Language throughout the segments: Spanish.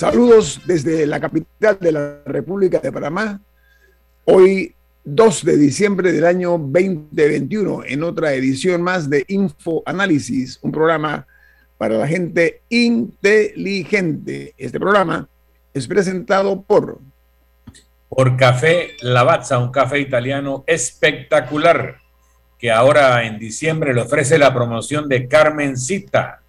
Saludos desde la capital de la República de Panamá. Hoy 2 de diciembre del año 2021 en otra edición más de Info Análisis, un programa para la gente inteligente. Este programa es presentado por por Café Lavazza, un café italiano espectacular que ahora en diciembre le ofrece la promoción de Carmencita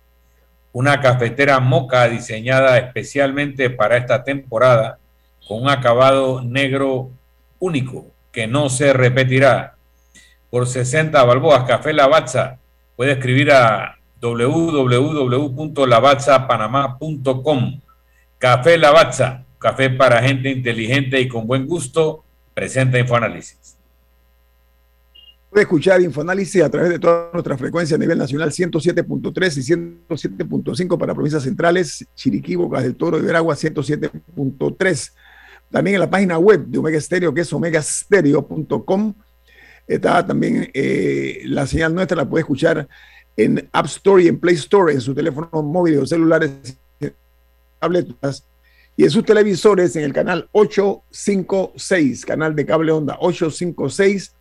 una cafetera moca diseñada especialmente para esta temporada con un acabado negro único que no se repetirá. Por 60 balboas, Café Lavazza. Puede escribir a www.lavazzapanamá.com. Café Lavazza, café para gente inteligente y con buen gusto, presenta Infoanálisis. Puede escuchar Infoanálisis a través de toda nuestra frecuencia a nivel nacional 107.3 y 107.5 para provincias centrales, Chiriquí, Bocas del Toro y Veragua 107.3. También en la página web de Omega Stereo, que es omegastereo.com. Está también eh, la señal nuestra, la puede escuchar en App Store y en Play Store, en su teléfono móvil o celulares, tabletas y en sus televisores en el canal 856, canal de cable onda 856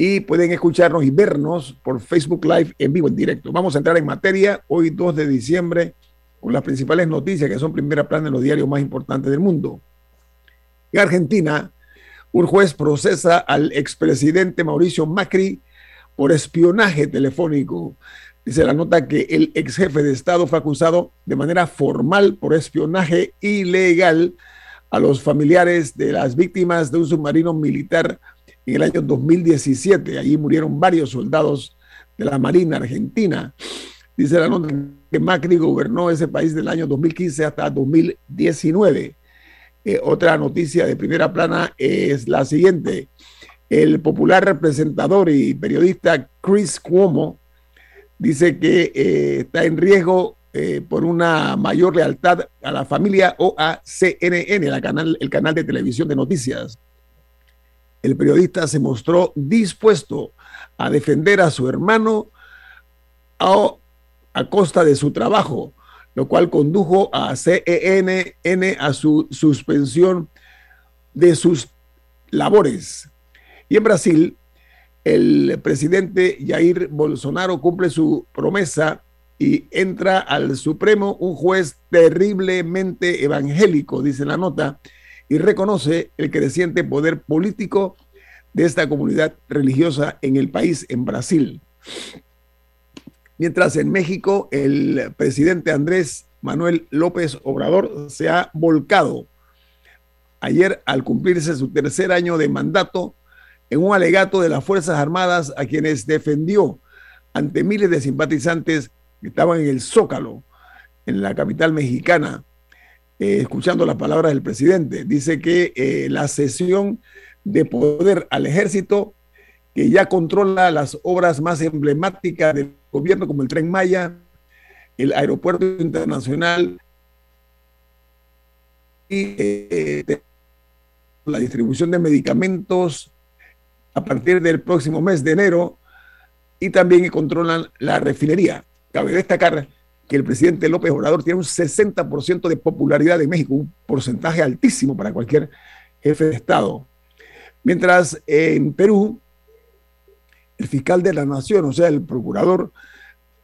y pueden escucharnos y vernos por Facebook Live en vivo, en directo. Vamos a entrar en materia hoy 2 de diciembre con las principales noticias que son primera plana en los diarios más importantes del mundo. En Argentina, un juez procesa al expresidente Mauricio Macri por espionaje telefónico. Dice la nota que el ex jefe de Estado fue acusado de manera formal por espionaje ilegal a los familiares de las víctimas de un submarino militar en el año 2017. Allí murieron varios soldados de la Marina Argentina. Dice la nota que Macri gobernó ese país del año 2015 hasta 2019. Eh, otra noticia de primera plana es la siguiente. El popular representador y periodista Chris Cuomo dice que eh, está en riesgo eh, por una mayor lealtad a la familia o a CNN, el canal de televisión de noticias el periodista se mostró dispuesto a defender a su hermano a, costa de su trabajo, lo cual condujo a CENN a su suspensión de sus labores. Y en Brasil, el presidente Jair Bolsonaro cumple su promesa y entra al Supremo un juez terriblemente evangélico, dice la nota, y reconoce el creciente poder político de esta comunidad religiosa en el país, en Brasil. Mientras en México el presidente Andrés Manuel López Obrador se ha volcado ayer al cumplirse su tercer año de mandato en un alegato de las Fuerzas Armadas a quienes defendió ante miles de simpatizantes que estaban en el Zócalo, en la capital mexicana, eh, escuchando las palabras del presidente. Dice que eh, la sesión de poder al ejército, que ya controla las obras más emblemáticas del gobierno, como el tren Maya, el aeropuerto internacional y eh, la distribución de medicamentos a partir del próximo mes de enero y también controlan la refinería. Cabe destacar que el presidente López Obrador tiene un 60% de popularidad en México, un porcentaje altísimo para cualquier jefe de Estado. Mientras en Perú, el fiscal de la Nación, o sea, el procurador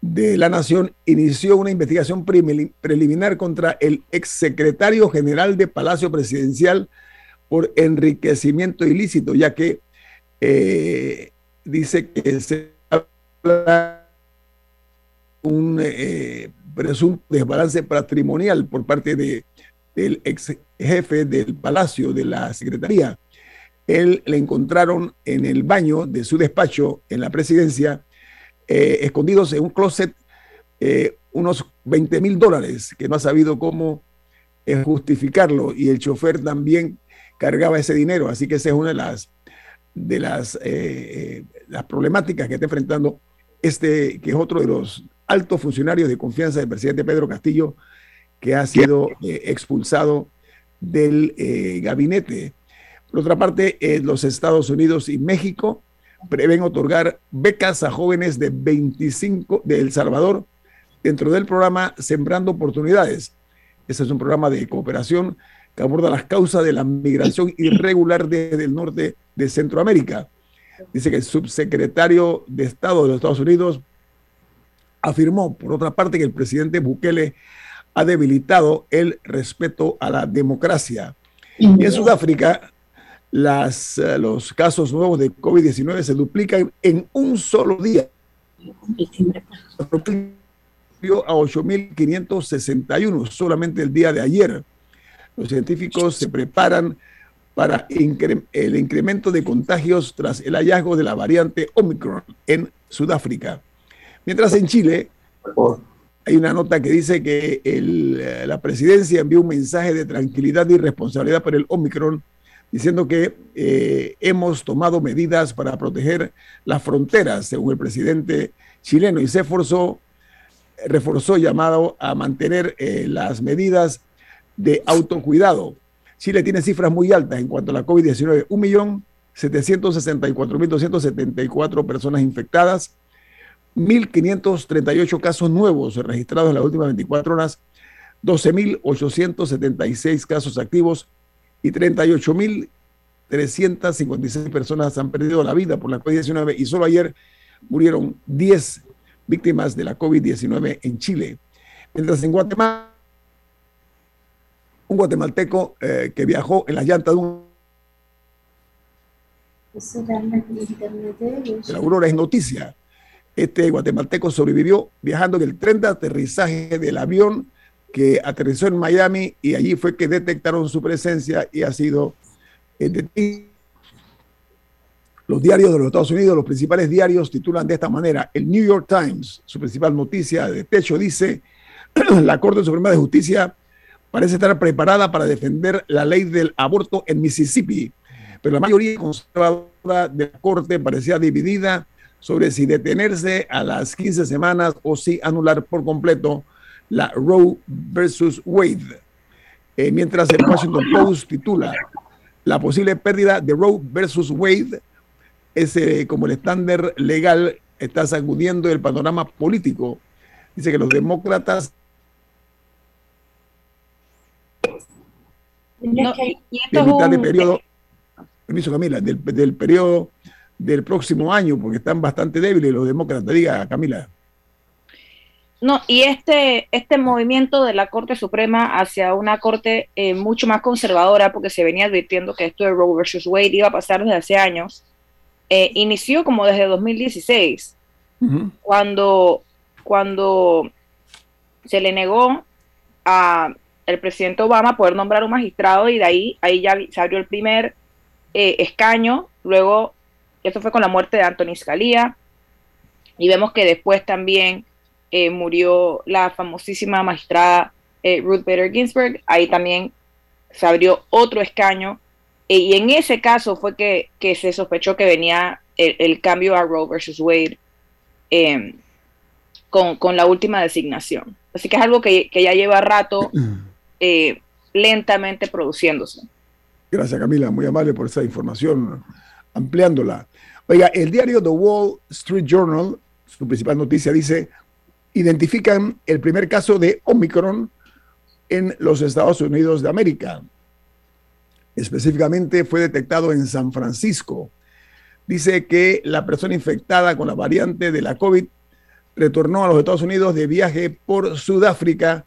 de la Nación, inició una investigación preliminar contra el exsecretario general de Palacio Presidencial por enriquecimiento ilícito, ya que eh, dice que se habla un eh, presunto desbalance patrimonial por parte de, del ex jefe del Palacio de la Secretaría. Él le encontraron en el baño de su despacho en la presidencia eh, escondidos en un closet eh, unos 20 mil dólares, que no ha sabido cómo justificarlo, y el chofer también cargaba ese dinero, así que esa es una de las, de las, las problemáticas que está enfrentando este, que es otro de los altos funcionarios de confianza del presidente Pedro Castillo, que ha sido expulsado del gabinete. Por otra parte, los Estados Unidos y México prevén otorgar becas a jóvenes de 25 de El Salvador dentro del programa Sembrando Oportunidades. Ese es un programa de cooperación que aborda las causas de la migración irregular desde el norte de Centroamérica. Dice que el subsecretario de Estado de los Estados Unidos afirmó, por otra parte, que el presidente Bukele ha debilitado el respeto a la democracia. Y en Sudáfrica, las, eh, los casos nuevos de COVID-19 se duplican en un solo día. A 8.561 solamente el día de ayer. Los científicos se preparan para el incremento de contagios tras el hallazgo de la variante Omicron en Sudáfrica. Mientras en Chile hay una nota que dice que eh, la presidencia envió un mensaje de tranquilidad y responsabilidad por el Omicron diciendo que eh, hemos tomado medidas para proteger las fronteras, según el presidente chileno, y se esforzó, reforzó llamado a mantener eh, las medidas de autocuidado. Chile tiene cifras muy altas en cuanto a la COVID-19, 1.764.274 personas infectadas, 1.538 casos nuevos registrados en las últimas 24 horas, 12.876 casos activos, y 38.356 personas han perdido la vida por la COVID-19 y solo ayer murieron 10 víctimas de la COVID-19 en Chile. Mientras en Guatemala, un guatemalteco eh, que viajó en la llanta de un... La Aurora es noticia. Este guatemalteco sobrevivió viajando en el tren de aterrizaje del avión que aterrizó en Miami y allí fue que detectaron su presencia y ha sido. Los diarios de los Estados Unidos, los principales diarios titulan de esta manera. El New York Times, su principal noticia de techo, dice, la Corte Suprema de Justicia parece estar preparada para defender la ley del aborto en Mississippi, pero la mayoría conservadora de la Corte parecía dividida sobre si detenerse a las 15 semanas o si anular por completo la Roe versus Wade. Eh, mientras el Washington Post titula la posible pérdida de Roe versus Wade, ese como el estándar legal está sacudiendo el panorama político. Dice que los demócratas no, mitad de periodo, permiso Camila, del, del periodo del próximo año, porque están bastante débiles los demócratas. Diga, Camila. No, y este, este movimiento de la Corte Suprema hacia una Corte eh, mucho más conservadora, porque se venía advirtiendo que esto de Roe versus Wade iba a pasar desde hace años, eh, inició como desde 2016, cuando, cuando se le negó a el presidente Obama poder nombrar un magistrado y de ahí, ahí ya se abrió el primer eh, escaño, luego, esto fue con la muerte de Anthony Scalia, y vemos que después también eh, murió la famosísima magistrada eh, Ruth Bader Ginsburg, ahí también se abrió otro escaño, eh, y en ese caso fue que, se sospechó que venía el, cambio a Roe versus Wade em, con, la última designación. Así que es algo que, ya lleva rato lentamente produciéndose. Gracias Camila, muy amable por esa información, ampliándola. Oiga, el diario The Wall Street Journal, su principal noticia dice, identifican el primer caso de Omicron en los Estados Unidos de América. Específicamente fue detectado en San Francisco. Dice que la persona infectada con la variante de la COVID retornó a los Estados Unidos de viaje por Sudáfrica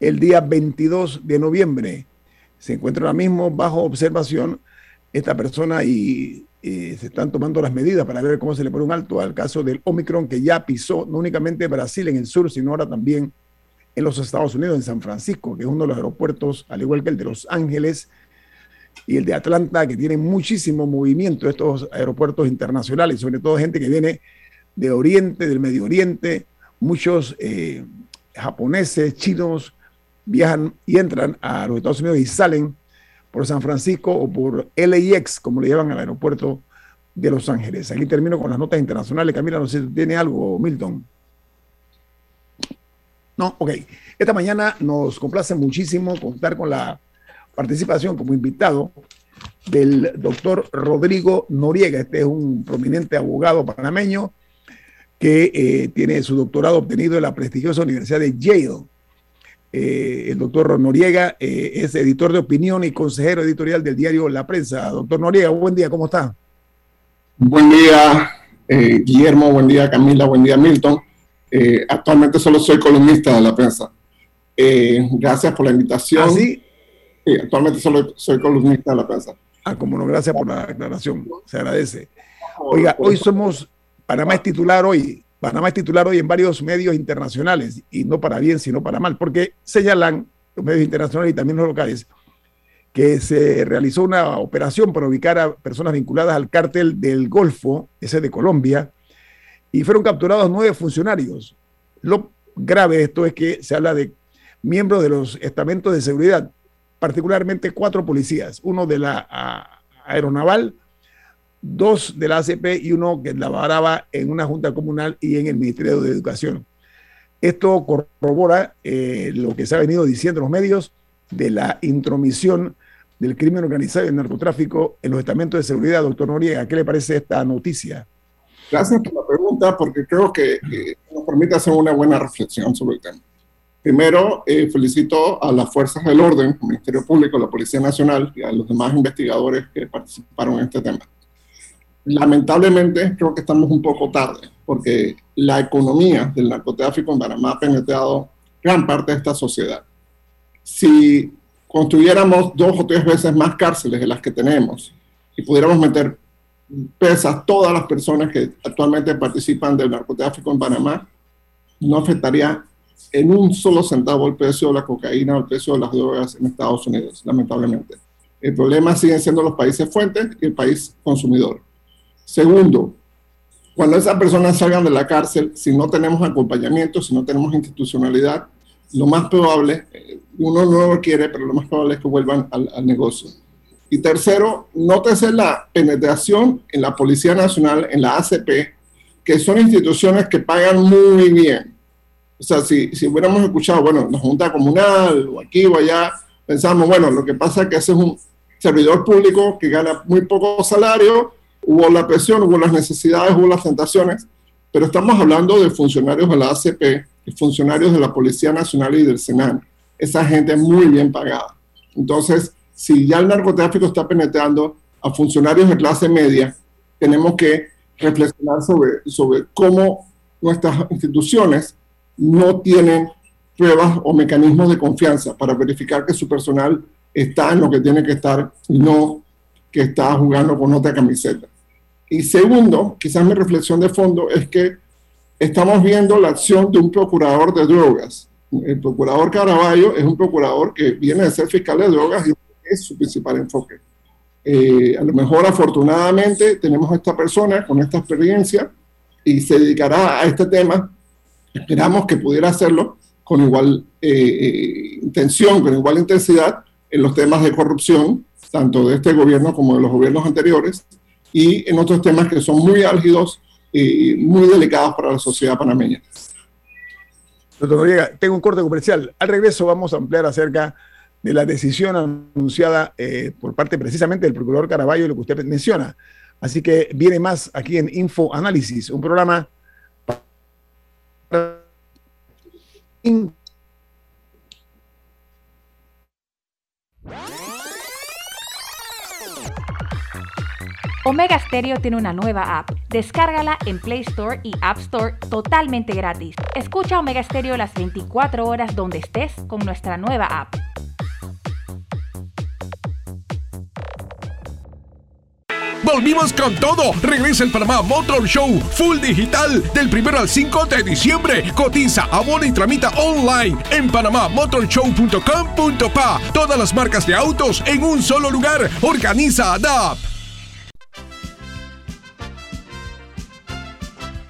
el día 22 de noviembre. Se encuentra ahora mismo bajo observación esta persona y eh, se están tomando las medidas para ver cómo se le pone un alto al caso del Omicron que ya pisó no únicamente Brasil en el sur, sino ahora también en los Estados Unidos, en San Francisco, que es uno de los aeropuertos, al igual que el de Los Ángeles y el de Atlanta, que tienen muchísimo movimiento estos aeropuertos internacionales, sobre todo gente que viene de Oriente, del Medio Oriente, muchos eh, japoneses, chinos, viajan y entran a los Estados Unidos y salen por San Francisco o por LAX, como le llaman al aeropuerto de Los Ángeles. Aquí termino con las notas internacionales. Camila, no sé si tiene algo, Milton. No, ok. Esta mañana nos complace muchísimo contar con la participación como invitado del doctor Rodrigo Noriega. Este es un prominente abogado panameño que eh, tiene su doctorado obtenido en la prestigiosa Universidad de Yale. Eh, el doctor Noriega eh, es editor de opinión y consejero editorial del diario La Prensa. Doctor Noriega, buen día, ¿cómo está? Buen día, Guillermo, buen día, Camila, buen día, Milton. actualmente solo soy columnista de La Prensa. gracias por la invitación. ¿Ah, sí? Sí, actualmente solo soy columnista de La Prensa. Ah, como no, gracias por la aclaración, se agradece. Oiga, hoy somos, Panamá es titular hoy, Panamá es titular hoy en varios medios internacionales, y no para bien, sino para mal, porque señalan los medios internacionales y también los locales que se realizó una operación para ubicar a personas vinculadas al cártel del Golfo, ese de Colombia, y fueron capturados nueve funcionarios. Lo grave de esto es que se habla de miembros de los estamentos de seguridad, particularmente cuatro policías, uno de la aeronaval, dos de la ACP y uno que laboraba en una junta comunal y en el Ministerio de Educación. Esto corrobora eh, lo que se ha venido diciendo en los medios de la intromisión del crimen organizado y el narcotráfico en los estamentos de seguridad. Doctor Noriega, ¿qué le parece esta noticia? Gracias por la pregunta, porque creo que nos permite hacer una buena reflexión sobre el tema. Primero, eh, felicito a las fuerzas del orden, el Ministerio Público, la Policía Nacional y a los demás investigadores que participaron en este tema. Lamentablemente, creo que estamos un poco tarde, porque la economía del narcotráfico en Panamá ha penetrado gran parte de esta sociedad. Si construyéramos dos o tres veces más cárceles de las que tenemos y pudiéramos meter presas todas las personas que actualmente participan del narcotráfico en Panamá, no afectaría en un solo centavo el precio de la cocaína o el precio de las drogas en Estados Unidos, lamentablemente. El problema siguen siendo los países fuentes y el país consumidor. Segundo, cuando esas personas salgan de la cárcel, si no tenemos acompañamiento, si no tenemos institucionalidad, lo más probable, eh, uno no lo quiere, pero lo más probable es que vuelvan al, al negocio. Y tercero, nótese la penetración en la Policía Nacional, en la ACP, que son instituciones que pagan muy bien o sea, si, si hubiéramos escuchado, bueno, la Junta Comunal o aquí o allá, pensamos, bueno, lo que pasa es que ese es un servidor público que gana muy poco salario, hubo la presión, hubo las necesidades, hubo las tentaciones, pero estamos hablando de funcionarios de la ACP y funcionarios de la Policía Nacional y del Senan. Esa gente muy bien pagada. Entonces, si ya el narcotráfico está penetrando a funcionarios de clase media, tenemos que reflexionar sobre, sobre cómo nuestras instituciones no tienen pruebas o mecanismos de confianza para verificar que su personal está en lo que tiene que estar y no que está jugando con otra camiseta. Y segundo, quizás mi reflexión de fondo es que estamos viendo la acción de un procurador de drogas. El procurador Caraballo es un procurador que viene de ser fiscal de drogas y es su principal enfoque. Eh, a lo mejor afortunadamente tenemos a esta persona con esta experiencia y se dedicará a este tema Esperamos que pudiera hacerlo con igual eh, eh, intención, con igual intensidad en los temas de corrupción, tanto de este gobierno como de los gobiernos anteriores, y en otros temas que son muy álgidos y muy delicados para la sociedad panameña. Doctor Noriega, tengo un corte comercial. Al regreso vamos a ampliar acerca de la decisión anunciada eh, por parte precisamente del procurador Caraballo y lo que usted menciona. Así que viene más aquí en Info Análisis, un programa Omega Stereo tiene una nueva app. Descárgala en Play Store y App Store totalmente gratis. Escucha Omega Stereo las 24 horas donde estés con nuestra nueva app. Volvimos con todo. Regresa el Panamá Motor Show Full Digital del 1 al 5 de diciembre. Cotiza, abona y tramita online en panamamotorshow.com.pa. Todas las marcas de autos en un solo lugar. Organiza ADAP.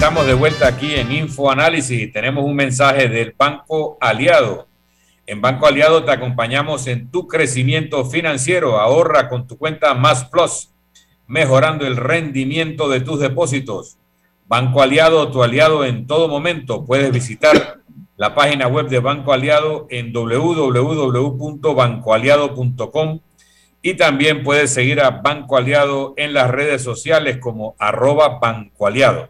Estamos de vuelta aquí en InfoAnálisis. Tenemos un mensaje del Banco Aliado. En Banco Aliado te acompañamos en tu crecimiento financiero. Ahorra con tu cuenta Más Plus, mejorando el rendimiento de tus depósitos. Banco Aliado, tu aliado en todo momento. Puedes visitar la página web de Banco Aliado en www.bancoaliado.com y también puedes seguir a Banco Aliado en las redes sociales como arroba Banco Aliado.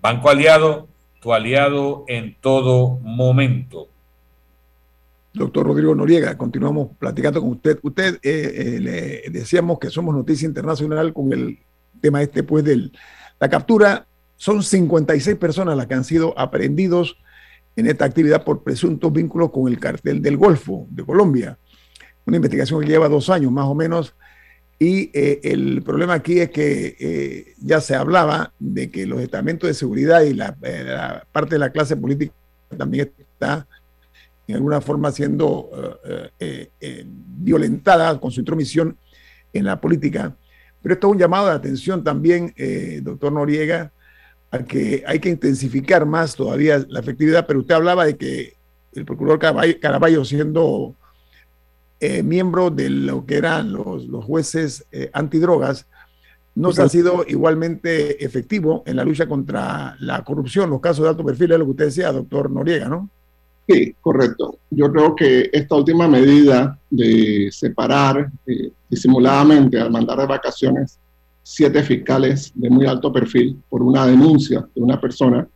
Banco Aliado, tu aliado en todo momento. Doctor Rodrigo Noriega, continuamos platicando con usted. Usted eh, eh, le decíamos que somos noticia internacional con el tema este, pues, de la captura. Son 56 personas las que han sido aprehendidos en esta actividad por presuntos vínculos con el cartel del Golfo de Colombia una investigación que lleva dos años más o menos. Y eh, el problema aquí es que eh, ya se hablaba de que los estamentos de seguridad y la, eh, la, parte de la clase política también está en alguna forma siendo violentada con su intromisión en la política. Pero esto es un llamado de atención también, doctor Noriega, a que hay que intensificar más todavía la efectividad, pero usted hablaba de que el procurador Caraballo siendo eh, miembro de lo que eran los, los jueces eh, antidrogas, no se ha sido igualmente efectivo en la lucha contra la corrupción, los casos de alto perfil, es lo que usted decía, doctor Noriega, ¿no? Sí, correcto. Yo creo que esta última medida de separar eh, disimuladamente al mandar de vacaciones siete fiscales de muy alto perfil por una denuncia de una persona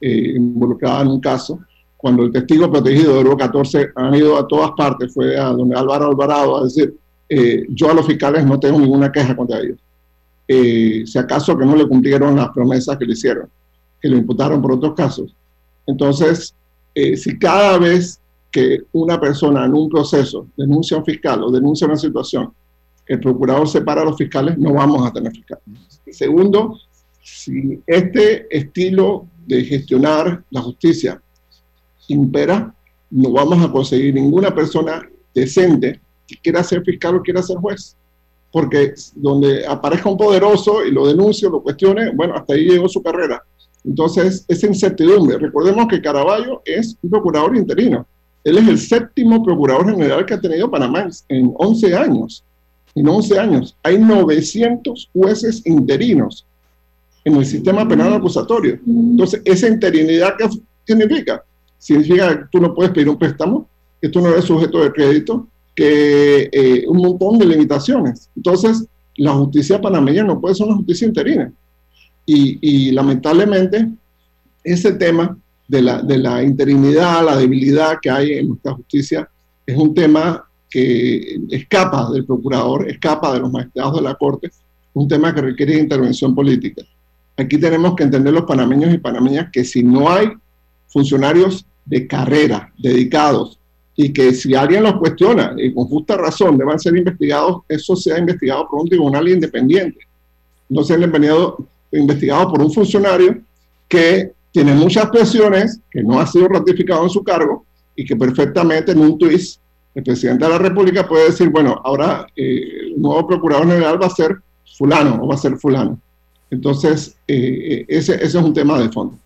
eh, involucrada en un caso, cuando el testigo protegido de Oro 14 han ido a todas partes, fue a donde Álvaro Alvarado a decir, eh, yo a los fiscales no tengo ninguna queja contra ellos. Eh, si acaso que no le cumplieron las promesas que le hicieron, que le imputaron por otros casos. Entonces, eh, si cada vez que una persona en un proceso denuncia a un fiscal o denuncia una situación, el procurador separa a los fiscales, no vamos a tener fiscales. Segundo, si este estilo de gestionar la justicia impera, no vamos a conseguir ninguna persona decente que quiera ser fiscal o quiera ser juez. Porque donde aparezca un poderoso y lo denuncie o lo cuestione, bueno, hasta ahí llegó su carrera. Entonces, esa incertidumbre. Recordemos que Caraballo es un procurador interino. Él es el séptimo procurador general que ha tenido Panamá en 11 años. En 11 años. Hay 900 jueces interinos en el sistema penal acusatorio. Entonces, esa interinidad, ¿qué significa? Significa que tú no puedes pedir un préstamo, que tú no eres sujeto de crédito, que eh, un montón de limitaciones. Entonces, la justicia panameña no puede ser una justicia interina. Y, lamentablemente, ese tema de la, de la interinidad, la debilidad que hay en nuestra justicia, es un tema que escapa del procurador, escapa de los magistrados de la Corte, un tema que requiere intervención política. Aquí tenemos que entender los panameños y panameñas que si no hay funcionarios de carrera dedicados y que si alguien los cuestiona y con justa razón deban ser investigados, eso sea investigado por un tribunal independiente. No sea investigado, investigado por un funcionario que tiene muchas presiones, que no ha sido ratificado en su cargo y que perfectamente en un twist el presidente de la República puede decir, bueno, ahora eh, el nuevo procurador general va a ser fulano o va a ser fulano. Entonces, eh, eh, ese, ese es un tema de fondo.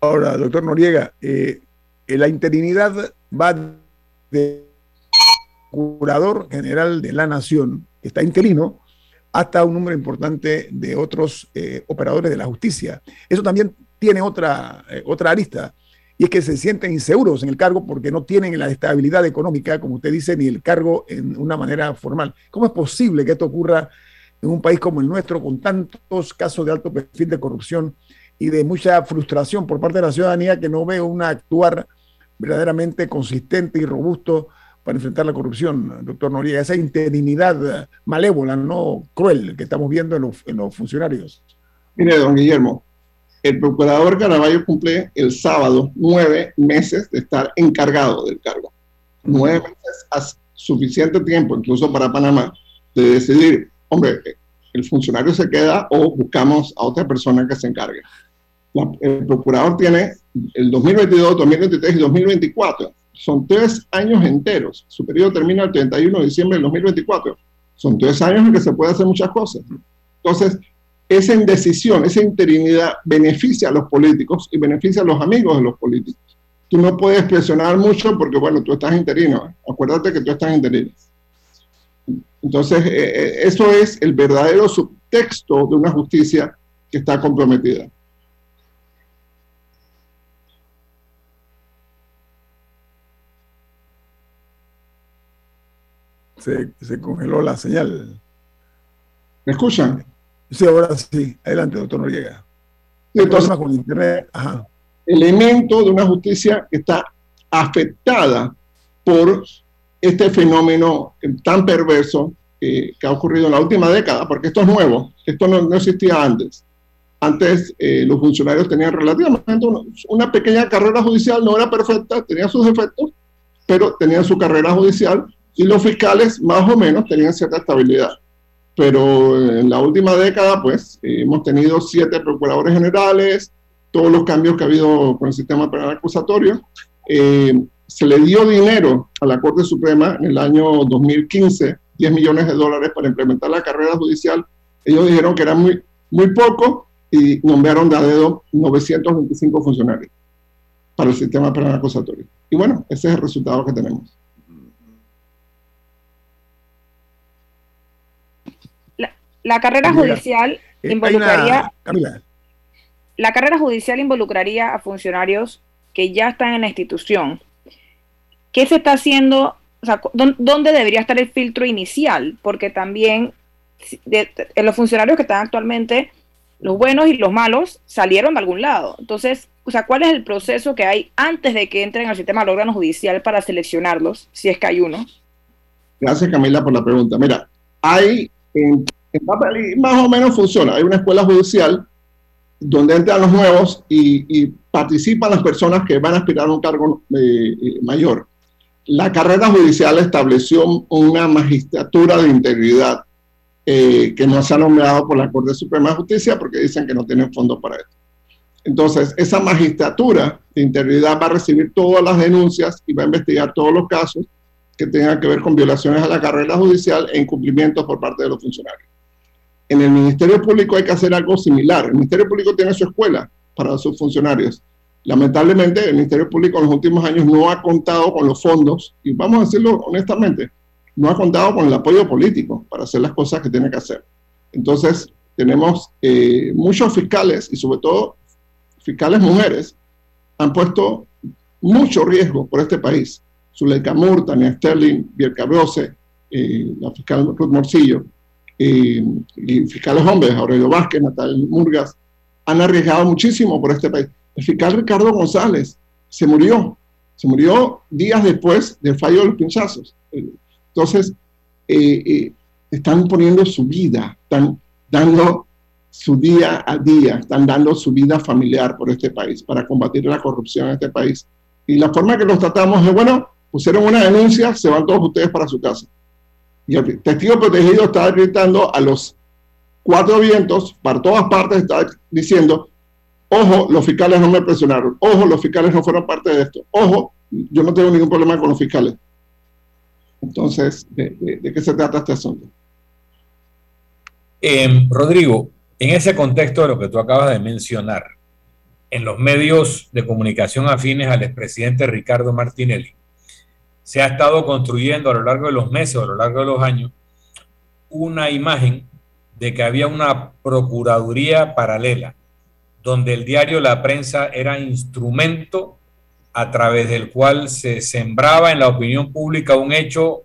Ahora, doctor Noriega, eh, la interinidad va de curador general de la nación, que está interino, hasta un número importante de otros eh, operadores de la justicia. Eso también tiene otra, eh, otra arista, y es que se sienten inseguros en el cargo porque no tienen la estabilidad económica, como usted dice, ni el cargo en una manera formal. ¿Cómo es posible que esto ocurra en un país como el nuestro, con tantos casos de alto perfil de corrupción y de mucha frustración por parte de la ciudadanía que no ve un actuar verdaderamente consistente y robusto para enfrentar la corrupción, doctor Noriega, esa interinidad malévola, no cruel que estamos viendo en los, funcionarios. Mire, don Guillermo, el procurador Caraballo cumple el sábado nueve meses de estar encargado del cargo. Nueve meses es suficiente tiempo, incluso para Panamá, de decidir, hombre, el funcionario se queda o buscamos a otra persona que se encargue el procurador tiene el 2022, 2023 y 2024. Son tres años enteros. Su periodo termina el 31 de diciembre del 2024. Son tres años en que se puede hacer muchas cosas. Entonces, esa indecisión, esa interinidad beneficia a los políticos y beneficia a los amigos de los políticos. Tú no puedes presionar mucho porque, bueno, tú estás interino. Acuérdate que tú estás interino. Entonces, eh, eh, eso es el verdadero subtexto de una justicia que está comprometida. Se, congeló la señal. ¿Me escuchan? Sí, ahora sí. Adelante, doctor Noriega. Entonces, con internet. Ajá. Elemento de una justicia que está afectada por este fenómeno tan perverso que ha ocurrido en la última década, porque esto es nuevo, esto no, existía antes. Antes eh, los funcionarios tenían relativamente una, pequeña carrera judicial, no era perfecta, tenía sus defectos, pero tenían su carrera judicial y los fiscales más o menos tenían cierta estabilidad. Pero en la última década, pues, hemos tenido siete procuradores generales, todos los cambios que ha habido con el sistema penal acusatorio. Eh, se le dio dinero a la Corte Suprema en el año 2015, 10 millones de dólares para implementar la carrera judicial. Ellos dijeron que era muy, muy poco y nombraron de a dedo 925 funcionarios para el sistema penal acusatorio. Y bueno, ese es el resultado que tenemos. La carrera judicial eh, involucraría. La carrera judicial involucraría a funcionarios que ya están en la institución. ¿Qué se está haciendo? O sea, ¿dónde debería estar el filtro inicial? Porque también los funcionarios que están actualmente, los buenos y los malos, salieron de algún lado. Entonces, o sea, ¿cuál es el proceso que hay antes de que entren al sistema del órgano judicial para seleccionarlos, si es que hay uno? Gracias, Camila, por la pregunta. Mira, hay más o menos funciona. Hay una escuela judicial donde entran los nuevos y, participan las personas que van a aspirar a un cargo eh, eh, mayor. La carrera judicial estableció una magistratura de integridad eh, que no se ha nombrado por la Corte Suprema de Justicia porque dicen que no tienen fondos para esto. Entonces, esa magistratura de integridad va a recibir todas las denuncias y va a investigar todos los casos que tengan que ver con violaciones a la carrera judicial e incumplimientos por parte de los funcionarios en el Ministerio Público hay que hacer algo similar. El Ministerio Público tiene su escuela para sus funcionarios. Lamentablemente, el Ministerio Público en los últimos años no ha contado con los fondos, y vamos a decirlo honestamente, no ha contado con el apoyo político para hacer las cosas que tiene que hacer. Entonces, tenemos eh, muchos fiscales y sobre todo fiscales mujeres han puesto mucho riesgo por este país. Zuleika Moore, Tania Sterling, Bielka Brose, eh, la fiscal Ruth Morcillo, eh, y fiscales hombres, Aurelio Vázquez, Natal Murgas, han arriesgado muchísimo por este país. El fiscal Ricardo González se murió, se murió días después del fallo de los pinchazos. Entonces, eh, están poniendo su vida, están dando su día a día, están dando su vida familiar por este país para combatir la corrupción en este país. Y la forma que los tratamos es, bueno, pusieron una denuncia, se van todos ustedes para su casa. Y el testigo protegido está gritando a los cuatro vientos, para todas partes, está diciendo, ojo, los fiscales no me presionaron, ojo, los fiscales no fueron parte de esto, ojo, yo no tengo ningún problema con los fiscales. Entonces, ¿de, qué se trata este asunto? Em, Rodrigo, en ese contexto de lo que tú acabas de mencionar, en los medios de comunicación afines al expresidente Ricardo Martinelli, se ha estado construyendo a lo largo de los meses, a lo largo de los años, una imagen de que había una procuraduría paralela, donde el diario La Prensa era instrumento a través del cual se sembraba en la opinión pública un hecho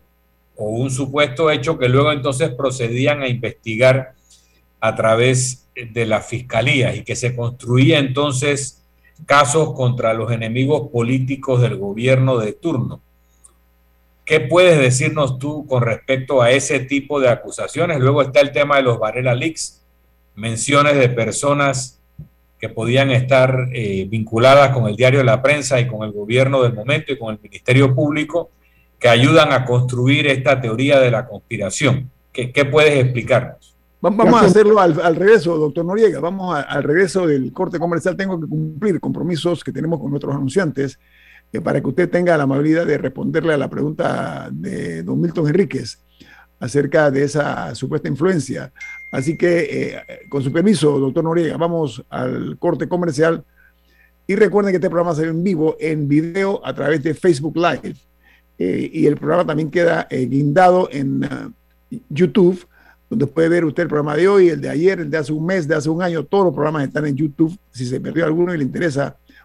o un supuesto hecho que luego entonces procedían a investigar a través de la fiscalía y que se construía entonces casos contra los enemigos políticos del gobierno de turno. ¿Qué puedes decirnos tú con respecto a ese tipo de acusaciones? Luego está el tema de los Varela Leaks, menciones de personas que podían estar eh, vinculadas con el diario de la prensa y con el gobierno del momento y con el Ministerio Público, que ayudan a construir esta teoría de la conspiración. ¿Qué, puedes explicarnos? Vamos a hacerlo al, regreso, doctor Noriega. Vamos al regreso del corte comercial. Tengo que cumplir compromisos que tenemos con nuestros anunciantes eh, para que usted tenga la amabilidad de responderle a la pregunta de don Milton Enríquez acerca de esa supuesta influencia. Así que, eh, con su permiso, doctor Noriega, vamos al corte comercial. Y recuerden que este programa ve en vivo, en video, a través de Facebook Live. Eh, y el programa también queda eh, guindado en YouTube, donde puede ver usted el programa de hoy, el de ayer, el de hace un mes, de hace un año. Todos los programas están en YouTube. Si se perdió alguno y le interesa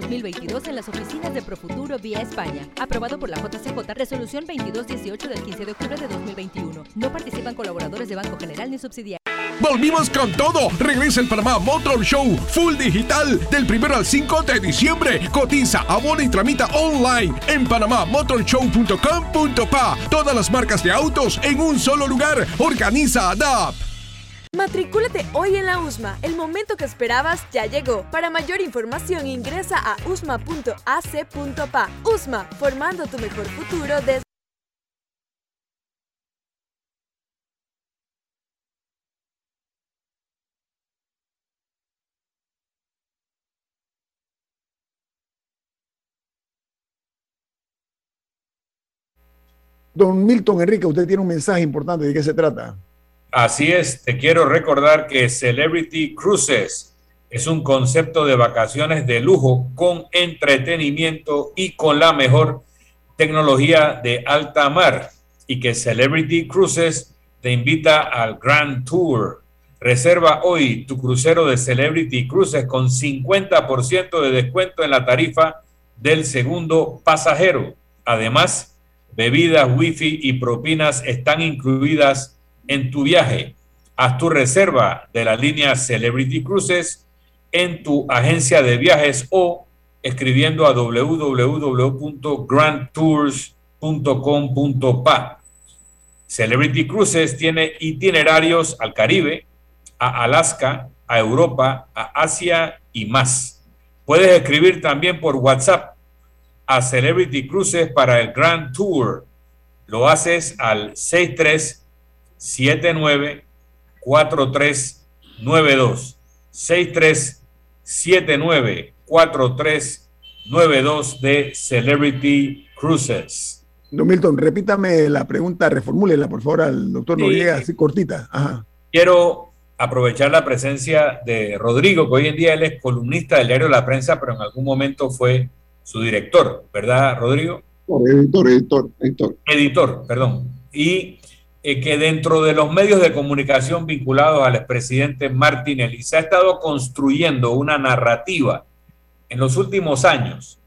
2022 en las oficinas de Profuturo vía España. Aprobado por la JCJ, resolución 2218 del 15 de octubre de 2021. No participan colaboradores de Banco General ni subsidiarios. Volvimos con todo. Regresa el Panamá Motor Show Full Digital del 1 al 5 de diciembre. Cotiza, abona y tramita online en panamamotorshow.com.pa. Todas las marcas de autos en un solo lugar. Organiza ADAP. Matricúlate hoy en la USMA. El momento que esperabas ya llegó. Para mayor información ingresa a usma.ac.pa. USMA, formando tu mejor futuro desde Don Milton Enrique, usted tiene un mensaje importante. ¿De qué se trata? Así es, te quiero recordar que Celebrity Cruises es un concepto de vacaciones de lujo con entretenimiento y con la mejor tecnología de alta mar y que Celebrity Cruises te invita al Grand Tour. Reserva hoy tu crucero de Celebrity Cruises con 50% de descuento en la tarifa del segundo pasajero. Además, bebidas, wifi y propinas están incluidas en tu viaje. Haz tu reserva de la línea Celebrity Cruises en tu agencia de viajes o escribiendo a www.grandtours.com.pa. Celebrity Cruises tiene itinerarios al Caribe, a Alaska, a Europa, a Asia y más. Puedes escribir también por WhatsApp a Celebrity Cruises para el Grand Tour. Lo haces al 6379 4392 6379 4392 de Celebrity Cruises. Don Milton, repítame la pregunta, reformúlela por favor al doctor Noriega, así cortita. Quiero aprovechar la presencia de Rodrigo, que hoy en día él es columnista del diario La Prensa, pero en algún momento fue su director, ¿verdad, Rodrigo? Editor, editor, editor. Editor, perdón. Y eh, que dentro de los medios de comunicación vinculados al expresidente Martinelli se ha estado construyendo una narrativa en los últimos años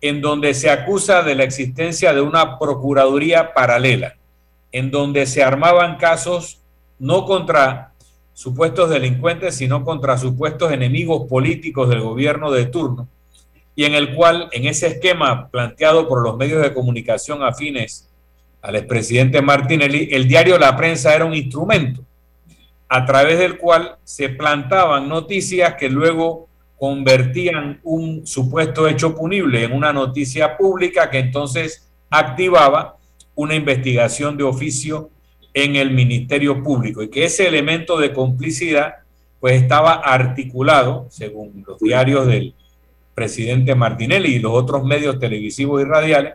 en donde se acusa de la existencia de una procuraduría paralela, en donde se armaban casos no contra supuestos delincuentes, sino contra supuestos enemigos políticos del gobierno de turno, y en el cual, en ese esquema planteado por los medios de comunicación afines al expresidente Martinelli, el diario La Prensa era un instrumento a través del cual se plantaban noticias que luego convertían un supuesto hecho punible en una noticia pública que entonces activaba una investigación de oficio en el Ministerio Público y que ese elemento de complicidad pues estaba articulado, según los diarios del presidente Martinelli y los otros medios televisivos y radiales,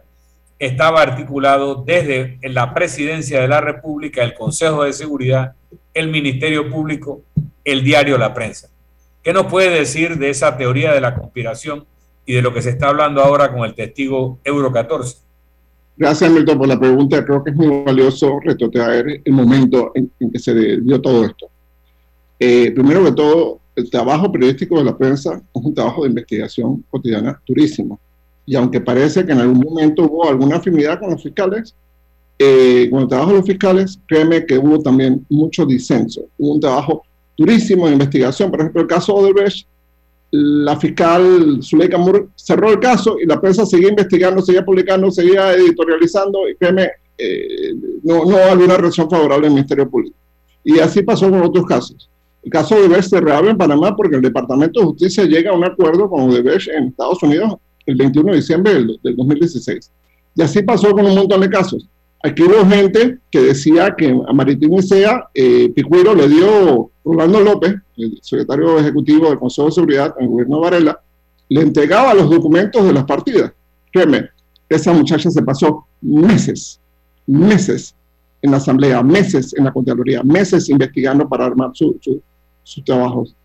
estaba articulado desde la presidencia de la República, el Consejo de Seguridad, el Ministerio Público, el diario La Prensa. ¿Qué nos puede decir de esa teoría de la conspiración y de lo que se está hablando ahora con el testigo Euro 14? Gracias, Milton, por la pregunta. Creo que es muy valioso retrotraer el momento en, que se dio todo esto. Eh, primero que todo, el trabajo periodístico de la prensa es un trabajo de investigación cotidiana durísimo. Y aunque parece que en algún momento hubo alguna afinidad con los fiscales, eh, con el trabajo de los fiscales, créeme que hubo también mucho disenso. Hubo un trabajo durísimo de investigación. Por ejemplo, el caso Odebrecht, la fiscal Zuleika Moore cerró el caso y la prensa seguía investigando, seguía publicando, seguía editorializando y créeme, eh, no, no había una reacción favorable del Ministerio Público. Y así pasó con otros casos. El caso de Odebrecht se reabre en Panamá porque el Departamento de Justicia llega a un acuerdo con Odebrecht en Estados Unidos el 21 de diciembre del, del 2016. Y así pasó con un montón de casos. Aquí hubo gente que decía que a Maritín Isea, eh, Picuiro le dio, Rolando López, el secretario ejecutivo del Consejo de Seguridad en gobierno de Varela, le entregaba los documentos de las partidas. Créeme, esa muchacha se pasó meses, meses en la asamblea, meses en la Contraloría, meses investigando para armar sus trabajos.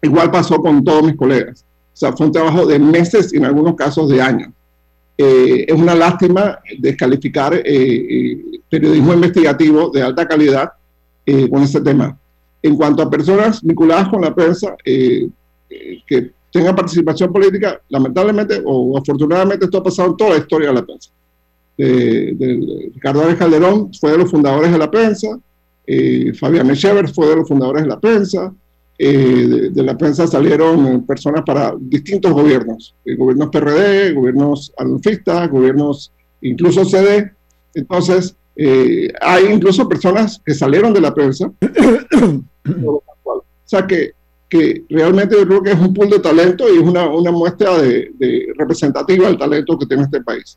Igual pasó con todos mis colegas. O sea, fue un trabajo de meses y en algunos casos de años. Eh, es una lástima descalificar eh, eh, periodismo investigativo de alta calidad con este tema. En cuanto a personas vinculadas con la prensa que tengan participación política, lamentablemente o afortunadamente esto ha pasado en toda la historia de la prensa. De, Ricardo Álvarez Calderón fue de los fundadores de la prensa, Fabián Echever fue de los fundadores de la prensa, eh, de, la prensa salieron personas para distintos gobiernos, eh, gobiernos PRD, gobiernos alfistas, gobiernos incluso CD. Entonces, eh, hay incluso personas que salieron de la prensa. o sea que, que realmente yo creo que es un pool de talento y es una, una muestra de, representativa del talento que tiene este país.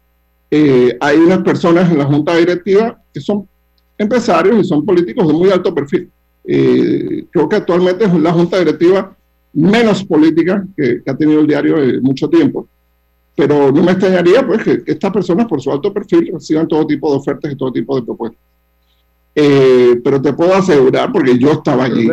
hay unas personas en la junta directiva que son empresarios y son políticos de muy alto perfil. Eh, creo que actualmente es la junta directiva menos política que, ha tenido el diario en mucho tiempo. Pero no me extrañaría pues, que, estas personas, por su alto perfil, reciban todo tipo de ofertas y todo tipo de propuestas. Eh, pero te puedo asegurar, porque yo estaba allí,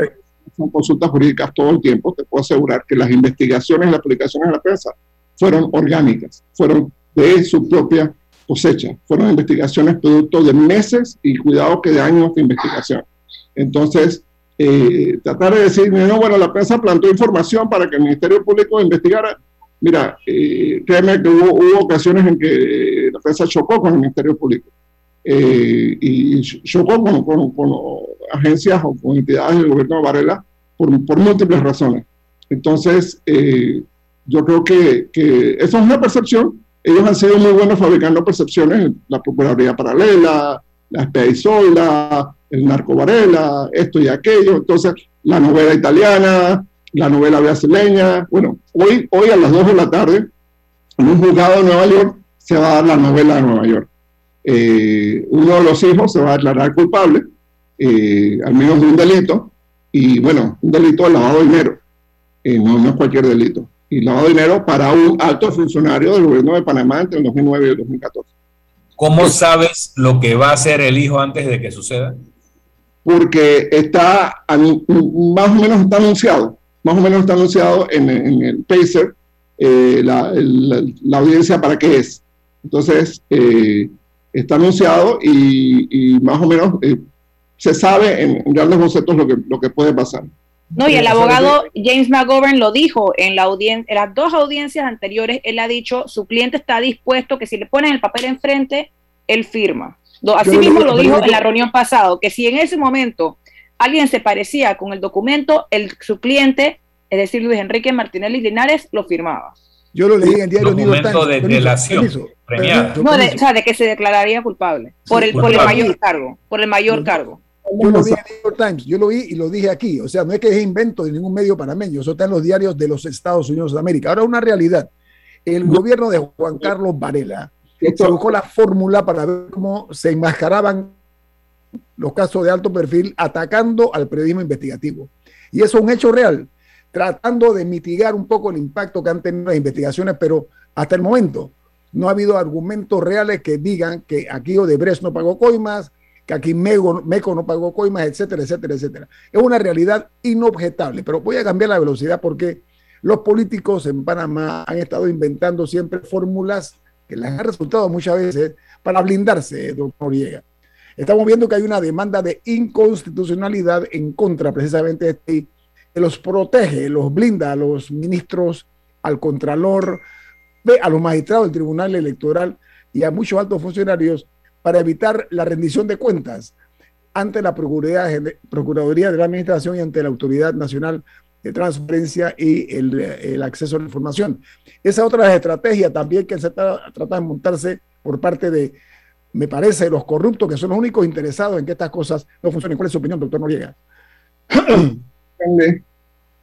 son consultas jurídicas todo el tiempo, te puedo asegurar que las investigaciones y las publicaciones en la prensa fueron orgánicas, fueron de su propia cosecha, fueron investigaciones producto de meses y cuidado que de años de investigación. Entonces, eh, tratar de decir, no, bueno, la prensa plantó información para que el Ministerio Público investigara. Mira, eh, créeme que hubo, ocasiones en que la prensa chocó con el Ministerio Público eh, y chocó con, agencias o con entidades del gobierno de Varela por, múltiples razones. Entonces, yo creo que, que eso es una percepción. Ellos han sido muy buenos fabricando percepciones, la Procuraduría Paralela, la Espea el Narco Varela, esto y aquello. Entonces, la novela italiana, la novela brasileña. Bueno, hoy, hoy a las 2 de la tarde, en un juzgado de Nueva York, se va a dar la novela de Nueva York. Eh, uno de los hijos se va a declarar culpable, eh, al menos de un delito, y bueno, un delito de lavado de dinero, eh, no, es cualquier delito, y lavado de dinero para un alto funcionario del gobierno de Panamá entre el 2009 y el 2014. ¿Cómo sabes lo que va a hacer el hijo antes de que suceda? Porque está, más o menos está anunciado, más o menos está anunciado en, el Pacer la, la, audiencia para qué es. Entonces, eh, está anunciado y, más o menos eh, se sabe en, grandes conceptos lo que, lo que puede pasar. No, y el abogado James McGovern lo dijo en, la en las dos audiencias anteriores, él ha dicho, su cliente está dispuesto que si le ponen el papel enfrente, él firma. Así mismo lo dijo en la reunión pasada, que si en ese momento alguien se parecía con el documento, el, su cliente, es decir, Luis Enrique Martinelli Linares, lo firmaba. Yo lo leí en el diario New York Times. de delación No, de, o sea, de que se declararía culpable por el, por el mayor cargo, por el mayor cargo. Yo lo vi en el New York Times, yo lo vi y lo dije aquí. O sea, no es que es invento de ningún medio panameño, eso está en los diarios de los Estados Unidos de América. Ahora, una realidad. El gobierno de Juan Carlos Varela se buscó la fórmula para ver cómo se enmascaraban los casos de alto perfil atacando al periodismo investigativo. Y eso es un hecho real tratando de mitigar un poco el impacto que han tenido las investigaciones, pero hasta el momento no ha habido argumentos reales que digan que aquí Odebrecht no pagó coimas, que aquí Meco, no pagó coimas, etcétera, etcétera, etcétera. Es una realidad inobjetable, pero voy a cambiar la velocidad porque los políticos en Panamá han estado inventando siempre fórmulas que les han resultado muchas veces para blindarse, doctor Noriega. Estamos viendo que hay una demanda de inconstitucionalidad en contra precisamente de este que los protege, los blinda a los ministros, al contralor, a los magistrados del Tribunal Electoral y a muchos altos funcionarios para evitar la rendición de cuentas ante la Procuraduría de la Administración y ante la Autoridad Nacional de Transparencia y el, acceso a la información. Esa otra estrategia también que se trata, de montarse por parte de, me parece, los corruptos que son los únicos interesados en que estas cosas no funcionen. ¿Cuál es su opinión, doctor Noriega?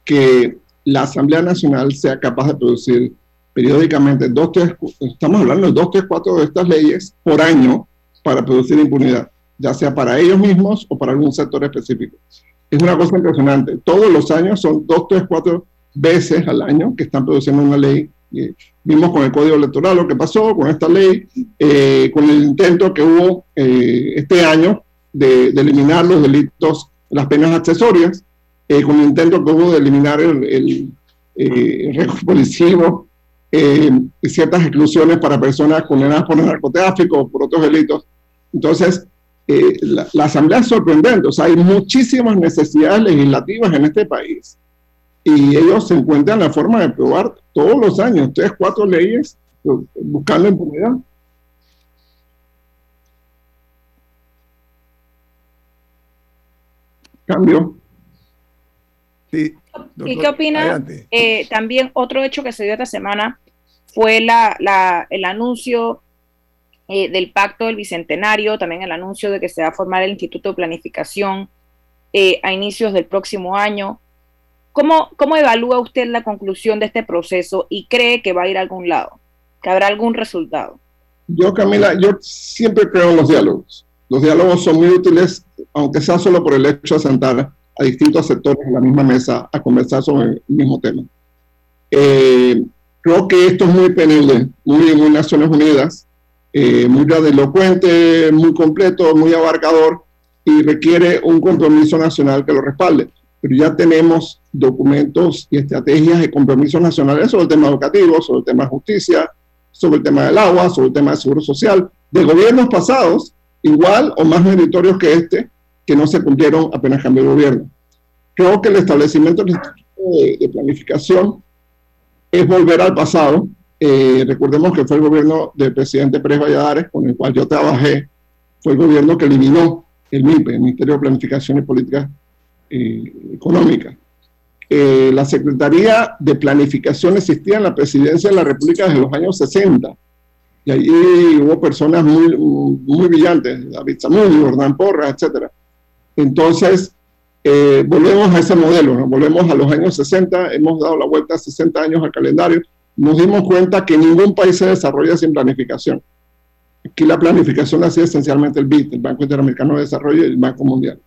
que la Asamblea Nacional sea capaz de producir periódicamente dos, tres, estamos hablando de dos, tres, cuatro de estas leyes por año para producir impunidad, ya sea para ellos mismos o para algún sector específico. Es una cosa impresionante. Todos los años son dos, tres, cuatro veces al año que están produciendo una ley. vimos con el Código Electoral lo que pasó con esta ley, eh, con el intento que hubo eh, este año de, de eliminar los delitos, las penas accesorias, eh, con el intento que hubo de eliminar el, el, eh, récord policivo, eh, ciertas exclusiones para personas condenadas por narcotráfico o por otros delitos. Entonces, la, Asamblea es sorprendente, o sea, hay muchísimas necesidades legislativas en este país y ellos se encuentran la forma de aprobar todos los años tres, cuatro leyes buscando impunidad. Cambio. ¿Y qué opina? Eh, también otro hecho que se dio esta semana fue la, el anuncio eh, del pacto del Bicentenario, también el anuncio de que se va a formar el Instituto de Planificación eh, a inicios del próximo año. ¿Cómo, ¿Cómo evalúa usted la conclusión de este proceso y cree que va a ir a algún lado, que habrá algún resultado? Yo, Camila, yo siempre creo en los diálogos. Los diálogos son muy útiles, aunque sea solo por el hecho de sentar a distintos sectores en la misma mesa a conversar sobre el mismo tema. Eh, creo que esto es muy PNUD, muy, muy Naciones Unidas, eh, muy grandilocuente, muy completo, muy abarcador y requiere un compromiso nacional que lo respalde. Pero ya tenemos documentos y estrategias de compromisos nacionales sobre el tema educativo, sobre el tema de justicia, sobre el tema del agua, sobre el tema del seguro social, de gobiernos pasados, igual o más meritorios que este, que no se cumplieron apenas cambió el gobierno. Creo que el establecimiento del Instituto de, Planificación es volver al pasado. Eh, recordemos que fue el gobierno del presidente Pérez Valladares, con el cual yo trabajé, fue el gobierno que eliminó el MIPE, el Ministerio de Planificación y Política eh, eh, la Secretaría de Planificación existía en la presidencia de la República desde los años 60. Y allí hubo personas muy, muy brillantes, David Samudio, Hernán Porras, etc. Entonces, eh, volvemos a ese modelo, ¿no? volvemos a los años 60, hemos dado la vuelta a 60 años al calendario, nos dimos cuenta que ningún país se desarrolla sin planificación. Aquí la planificación hacía esencialmente el BID, el Banco Interamericano de Desarrollo y el Banco Mundial.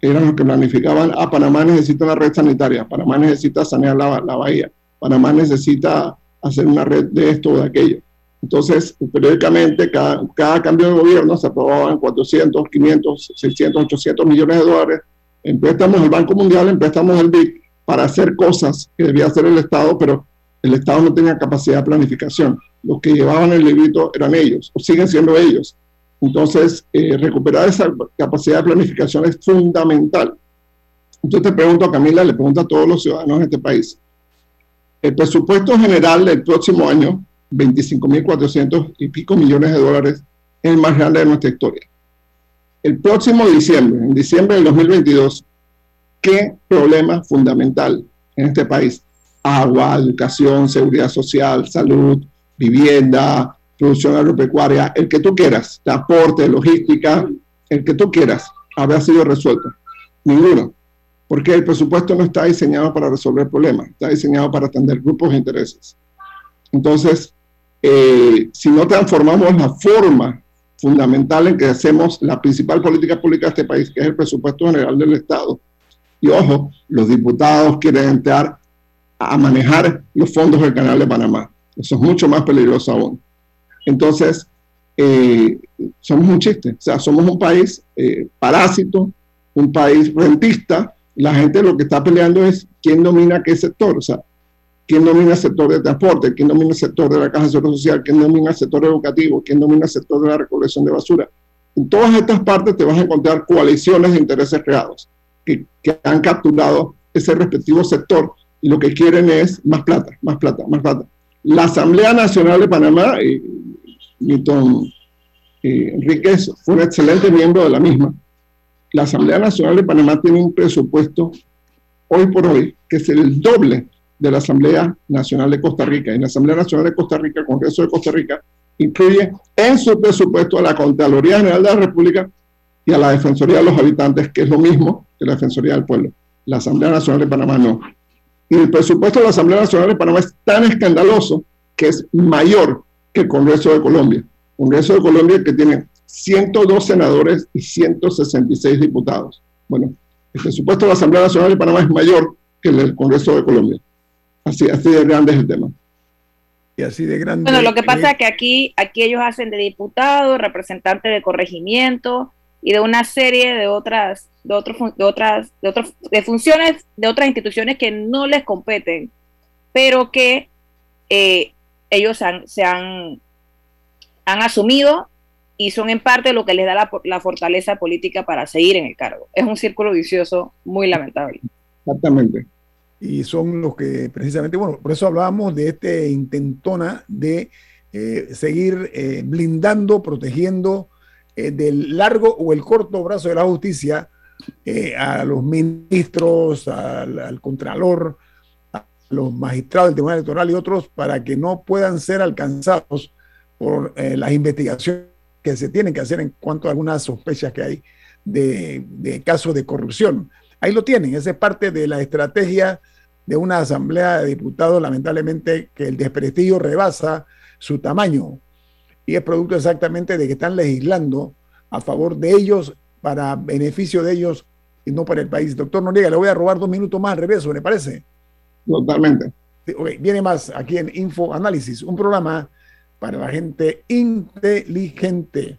Eran los que planificaban, ah, Panamá necesita una red sanitaria, Panamá necesita sanear la, la bahía, Panamá necesita hacer una red de esto o de aquello. Entonces, periódicamente, cada, cada cambio de gobierno se aprobaban 400, 500, 600, 800 millones de dólares en préstamos del Banco Mundial, en préstamos del para hacer cosas que debía hacer el Estado, pero el Estado no tenía capacidad de planificación. Los que llevaban el librito eran ellos, o siguen siendo ellos. Entonces, eh, recuperar esa capacidad de planificación es fundamental. Entonces te pregunto a Camila, le pregunto a todos los ciudadanos de este país. El presupuesto general del próximo año, 25.400 y pico millones de dólares, es el más grande de nuestra historia el próximo diciembre, en diciembre del 2022, ¿qué problema fundamental en este país? Agua, educación, seguridad social, salud, vivienda, producción agropecuaria, el que tú quieras, transporte, logística, el que tú quieras, habrá sido resuelto. Ninguno. Porque el presupuesto no está diseñado para resolver problemas, está diseñado para atender grupos de intereses. Entonces, eh, si no transformamos la forma fundamental en que hacemos la principal política pública de este país, que es el presupuesto general del Estado. Y ojo, los diputados quieren entrar a manejar los fondos del Canal de Panamá. Eso es mucho más peligroso aún. Entonces, eh, somos un chiste. O sea, somos un país eh, parásito, un país rentista. La gente lo que está peleando es quién domina qué sector. O sea, quién domina el sector de transporte, quién domina el sector de la caja de seguro social, quién domina el sector educativo, quién domina el sector de la recolección de basura. En todas estas partes te vas a encontrar coaliciones de intereses creados que, han capturado ese respectivo sector y lo que quieren es más plata, más plata, más plata. La Asamblea Nacional de Panamá, Milton eh, Enríquez fue un excelente miembro de la misma. La Asamblea Nacional de Panamá tiene un presupuesto hoy por hoy que es el doble de la Asamblea Nacional de Costa Rica. Y la Asamblea Nacional de Costa Rica, Congreso de Costa Rica, incluye en su presupuesto a la Contraloría General de la República y a la Defensoría de los Habitantes, que es lo mismo que la Defensoría del Pueblo. La Asamblea Nacional de Panamá no. Y el presupuesto de la Asamblea Nacional de Panamá es tan escandaloso que es mayor que el Congreso de Colombia. Congreso de Colombia que tiene 102 senadores y 166 diputados. Bueno, el presupuesto de la Asamblea Nacional de Panamá es mayor que el del Congreso de Colombia. Así, de grande es el tema. Y así de grande. Bueno, lo que pasa es que aquí, aquí ellos hacen de diputado, representante de corregimiento y de una serie de otras, de otros, de otras, de otros, de funciones de otras instituciones que no les competen, pero que eh, ellos han, se han, han asumido y son en parte lo que les da la, la, fortaleza política para seguir en el cargo. Es un círculo vicioso muy lamentable. Exactamente y son los que precisamente, bueno, por eso hablábamos de este intentona de eh, seguir eh, blindando, protegiendo eh, del largo o el corto brazo de la justicia a los ministros, al, contralor, a los magistrados del Tribunal Electoral y otros para que no puedan ser alcanzados por las investigaciones que se tienen que hacer en cuanto a algunas sospechas que hay de, de casos de corrupción. Ahí lo tienen, esa es parte de la estrategia de una asamblea de diputados, lamentablemente, que el desprestigio rebasa su tamaño. Y es producto exactamente de que están legislando a favor de ellos, para beneficio de ellos y no para el país. Doctor Noriega, le voy a robar dos minutos más al regreso, ¿le parece? Totalmente. viene más aquí en Info Análisis, un programa para la gente inteligente.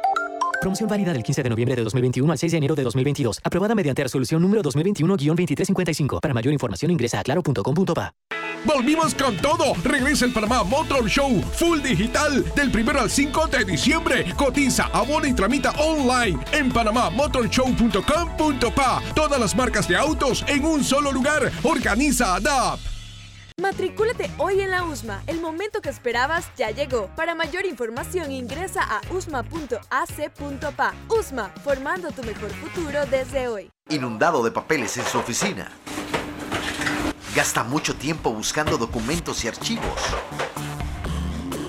Promoción válida del 15 de noviembre de 2021 al 6 de enero de 2022. Aprobada mediante resolución número 2021-2355. Para mayor información ingresa a claro.com.pa. Volvimos con todo. Regresa el Panamá Motor Show Full Digital del 1 al 5 de diciembre. Cotiza, abona y tramita online en panamamotorshow.com.pa. Todas las marcas de autos en un solo lugar. Organiza ADAP. Matricúlate hoy en la USMA. El momento que esperabas ya llegó. Para mayor información ingresa a usma.ac.pa. USMA, formando tu mejor futuro desde hoy. Inundado de papeles en su oficina. Gasta mucho tiempo buscando documentos y archivos.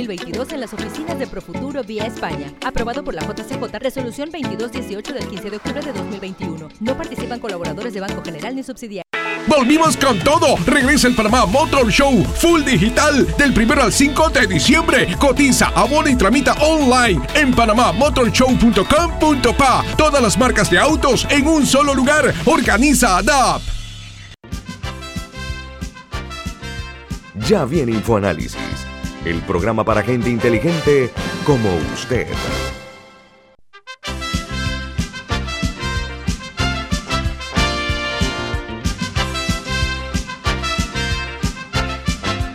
2022 en las oficinas de Profuturo vía España. Aprobado por la JCJ Resolución 2218 del 15 de octubre de 2021. No participan colaboradores de Banco General ni subsidiarios. Volvimos con todo. Regresa el Panamá Motor Show Full Digital del 1 al 5 de diciembre. Cotiza, abona y tramita online en panamamotorshow.com.pa. Todas las marcas de autos en un solo lugar. Organiza ADAP. Ya viene InfoAnálisis, el programa para gente inteligente como usted.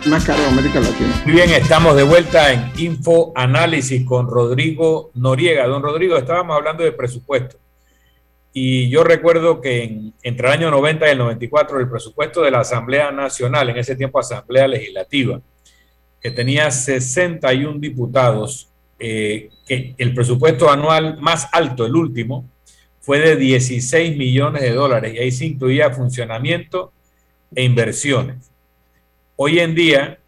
Más caro de América Latina. Muy bien, estamos de vuelta en Info Análisis con Rodrigo Noriega. Don Rodrigo, estábamos hablando de presupuesto. Y yo recuerdo que en- entre el año 90 y el 94, el presupuesto de la Asamblea Nacional, en ese tiempo Asamblea Legislativa, que tenía 61 diputados, eh, que el presupuesto anual más alto, el último, fue de 16 millones de dólares y ahí se incluía funcionamiento e inversiones. Hoy en día